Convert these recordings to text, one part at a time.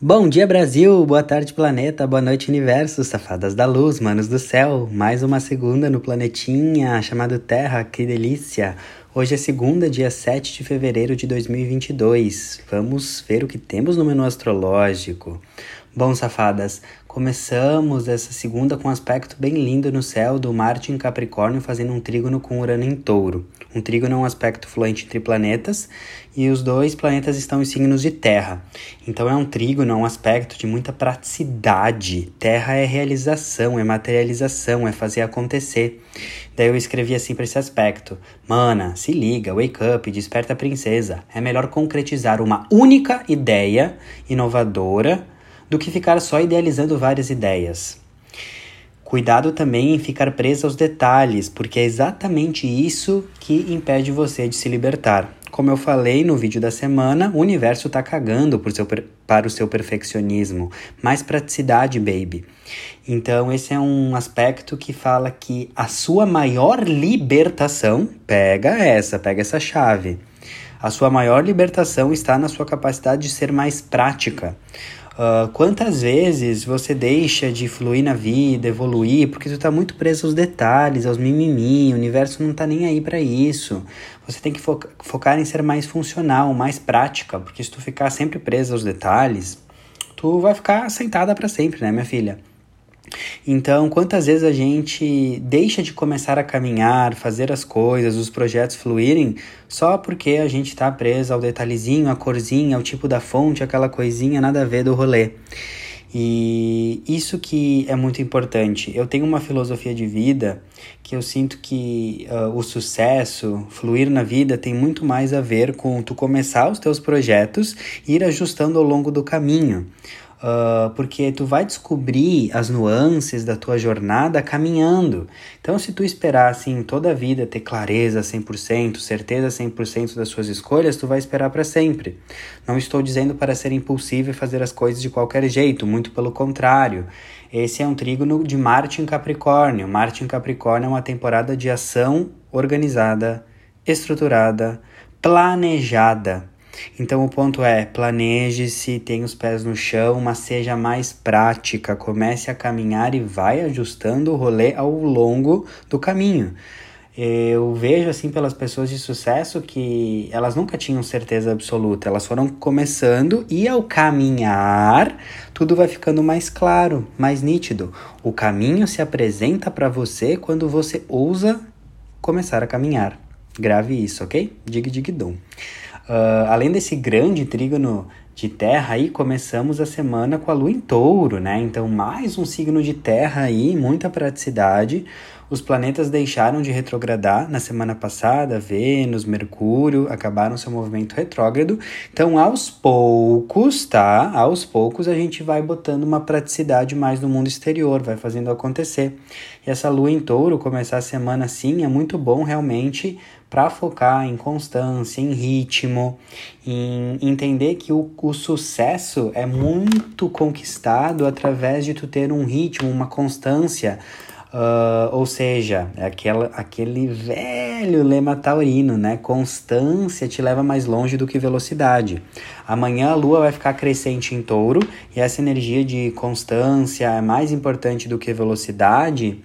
Bom dia, Brasil! Boa tarde, planeta! Boa noite, universo! Safadas da luz, manos do céu! Mais uma segunda no planetinha chamado Terra, que delícia! Hoje é segunda, dia 7 de fevereiro de 2022. Vamos ver o que temos no menu astrológico. Bom, safadas, começamos essa segunda com um aspecto bem lindo no céu do Marte em Capricórnio fazendo um trígono com Urano em Touro. Um trígono é um aspecto fluente entre planetas e os dois planetas estão em signos de terra. Então é um trígono, é um aspecto de muita praticidade. Terra é realização, é materialização, é fazer acontecer. Daí eu escrevi assim para esse aspecto: Mana, se liga, wake up, desperta a princesa. É melhor concretizar uma única ideia inovadora do que ficar só idealizando várias ideias. Cuidado também em ficar preso aos detalhes, porque é exatamente isso que impede você de se libertar. Como eu falei no vídeo da semana, o universo tá cagando seu, para o seu perfeccionismo. Mais praticidade, baby. Então, esse é um aspecto que fala que a sua maior libertação, pega essa, pega essa chave. A sua maior libertação está na sua capacidade de ser mais prática. Uh, quantas vezes você deixa de fluir na vida, evoluir, porque tu tá muito preso aos detalhes, aos mimimi, o universo não tá nem aí para isso. Você tem que fo focar em ser mais funcional, mais prática, porque se tu ficar sempre preso aos detalhes, tu vai ficar sentada para sempre, né, minha filha? Então, quantas vezes a gente deixa de começar a caminhar, fazer as coisas, os projetos fluírem, só porque a gente está preso ao detalhezinho, a corzinha, ao tipo da fonte, aquela coisinha nada a ver do rolê. E isso que é muito importante. Eu tenho uma filosofia de vida que eu sinto que uh, o sucesso, fluir na vida, tem muito mais a ver com tu começar os teus projetos e ir ajustando ao longo do caminho. Uh, porque tu vai descobrir as nuances da tua jornada caminhando. Então, se tu esperar assim toda a vida ter clareza 100%, certeza 100% das suas escolhas, tu vai esperar para sempre. Não estou dizendo para ser impulsivo e fazer as coisas de qualquer jeito, muito pelo contrário. Esse é um trígono de Marte em Capricórnio. Marte em Capricórnio é uma temporada de ação organizada, estruturada, planejada. Então o ponto é: planeje-se, tenha os pés no chão, mas seja mais prática. Comece a caminhar e vai ajustando o rolê ao longo do caminho. Eu vejo assim pelas pessoas de sucesso que elas nunca tinham certeza absoluta, elas foram começando e ao caminhar, tudo vai ficando mais claro, mais nítido. O caminho se apresenta para você quando você ousa começar a caminhar. Grave isso, ok? Dig dig dum. Uh, além desse grande trígono de terra aí, começamos a semana com a lua em touro, né? Então, mais um signo de terra aí, muita praticidade. Os planetas deixaram de retrogradar na semana passada, Vênus, Mercúrio acabaram seu movimento retrógrado. Então, aos poucos, tá? Aos poucos a gente vai botando uma praticidade mais no mundo exterior, vai fazendo acontecer. E essa lua em touro começar a semana assim é muito bom realmente para focar em constância, em ritmo, em entender que o, o sucesso é muito conquistado através de tu ter um ritmo, uma constância. Uh, ou seja, é aquela, aquele velho lema taurino, né? Constância te leva mais longe do que velocidade. Amanhã a lua vai ficar crescente em touro e essa energia de constância é mais importante do que velocidade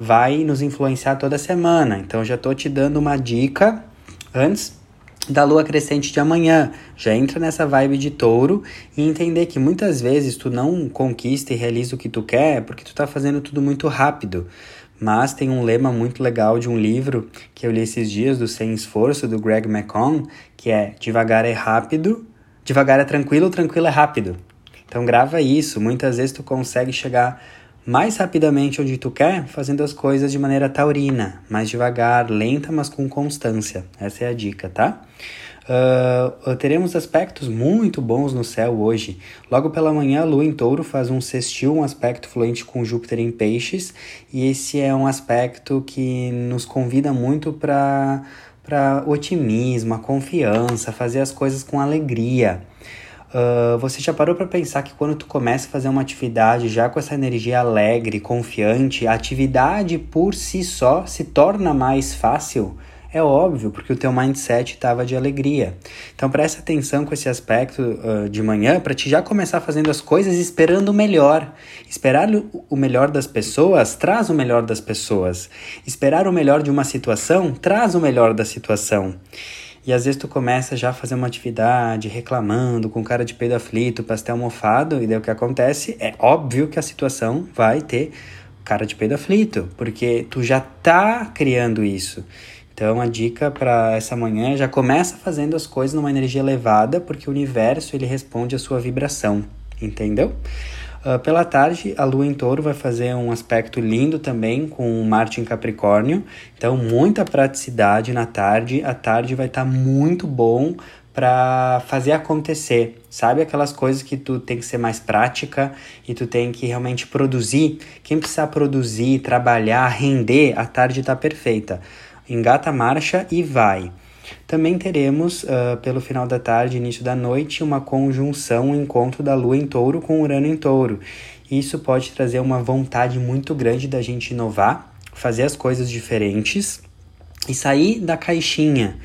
vai nos influenciar toda semana. Então já tô te dando uma dica antes da lua crescente de amanhã. Já entra nessa vibe de touro e entender que muitas vezes tu não conquista e realiza o que tu quer porque tu tá fazendo tudo muito rápido. Mas tem um lema muito legal de um livro que eu li esses dias, do Sem Esforço, do Greg McCon, que é devagar é rápido, devagar é tranquilo, tranquilo é rápido. Então grava isso, muitas vezes tu consegue chegar mais rapidamente onde tu quer, fazendo as coisas de maneira taurina, mais devagar, lenta, mas com constância. Essa é a dica, tá? Uh, teremos aspectos muito bons no céu hoje. Logo pela manhã, a Lua em Touro faz um sextil, um aspecto fluente com Júpiter em Peixes, e esse é um aspecto que nos convida muito para para otimismo, a confiança, fazer as coisas com alegria. Uh, você já parou para pensar que quando tu começa a fazer uma atividade já com essa energia alegre, confiante, a atividade por si só se torna mais fácil? É óbvio, porque o teu mindset estava de alegria. Então presta atenção com esse aspecto uh, de manhã para te já começar fazendo as coisas esperando o melhor. Esperar o melhor das pessoas traz o melhor das pessoas. Esperar o melhor de uma situação traz o melhor da situação. E às vezes tu começa já a fazer uma atividade reclamando, com cara de peido aflito, pastel mofado, e daí o que acontece é óbvio que a situação vai ter cara de peido aflito, porque tu já tá criando isso. Então a dica para essa manhã é já começa fazendo as coisas numa energia elevada, porque o universo ele responde à sua vibração, entendeu? Uh, pela tarde, a Lua em Touro vai fazer um aspecto lindo também com Marte em Capricórnio. Então, muita praticidade na tarde. A tarde vai estar tá muito bom para fazer acontecer. Sabe aquelas coisas que tu tem que ser mais prática e tu tem que realmente produzir? Quem precisar produzir, trabalhar, render, a tarde está perfeita. Engata a marcha e vai. Também teremos, uh, pelo final da tarde, início da noite, uma conjunção, um encontro da Lua em touro com Urano em touro. Isso pode trazer uma vontade muito grande da gente inovar, fazer as coisas diferentes e sair da caixinha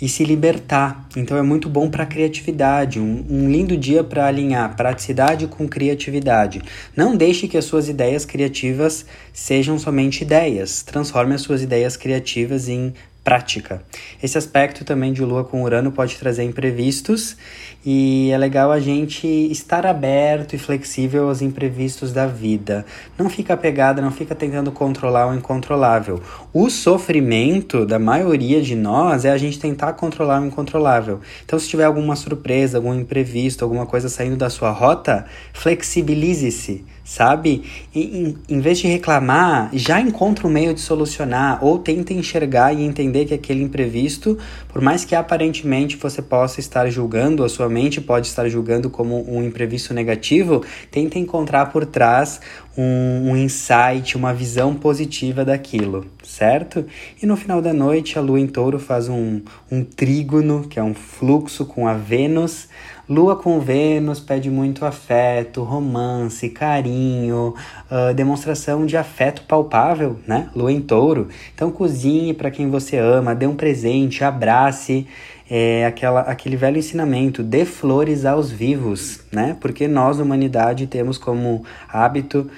e se libertar. Então é muito bom para a criatividade, um, um lindo dia para alinhar praticidade com criatividade. Não deixe que as suas ideias criativas sejam somente ideias. Transforme as suas ideias criativas em prática. Esse aspecto também de Lua com Urano pode trazer imprevistos e é legal a gente estar aberto e flexível aos imprevistos da vida. Não fica pegada, não fica tentando controlar o incontrolável. O sofrimento da maioria de nós é a gente tentar controlar o incontrolável. Então, se tiver alguma surpresa, algum imprevisto, alguma coisa saindo da sua rota, flexibilize-se sabe? E, em, em vez de reclamar, já encontra um meio de solucionar ou tenta enxergar e entender que aquele imprevisto, por mais que aparentemente você possa estar julgando, a sua mente pode estar julgando como um imprevisto negativo, tenta encontrar por trás um, um insight, uma visão positiva daquilo, certo? E no final da noite, a lua em touro faz um, um trígono, que é um fluxo com a Vênus. Lua com Vênus pede muito afeto, romance, carinho, uh, demonstração de afeto palpável, né? Lua em touro. Então cozinhe para quem você ama, dê um presente, abrace. É aquela, aquele velho ensinamento, dê flores aos vivos, né? Porque nós, humanidade, temos como hábito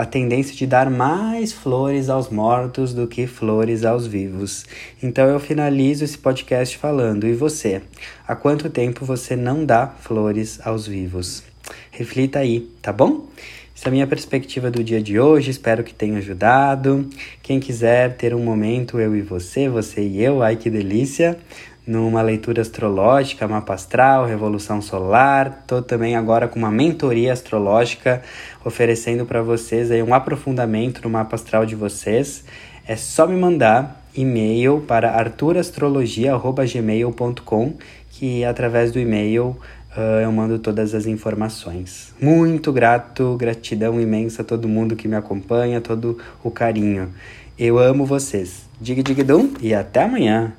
a tendência de dar mais flores aos mortos do que flores aos vivos. Então eu finalizo esse podcast falando: e você? Há quanto tempo você não dá flores aos vivos? Reflita aí, tá bom? Essa é a minha perspectiva do dia de hoje, espero que tenha ajudado. Quem quiser ter um momento, eu e você, você e eu, ai que delícia! numa leitura astrológica, mapa astral, revolução solar. Estou também agora com uma mentoria astrológica oferecendo para vocês aí um aprofundamento no mapa astral de vocês. É só me mandar e-mail para arturastrologia@gmail.com que através do e-mail uh, eu mando todas as informações. Muito grato, gratidão imensa a todo mundo que me acompanha, todo o carinho. Eu amo vocês. Dig dig dum e até amanhã.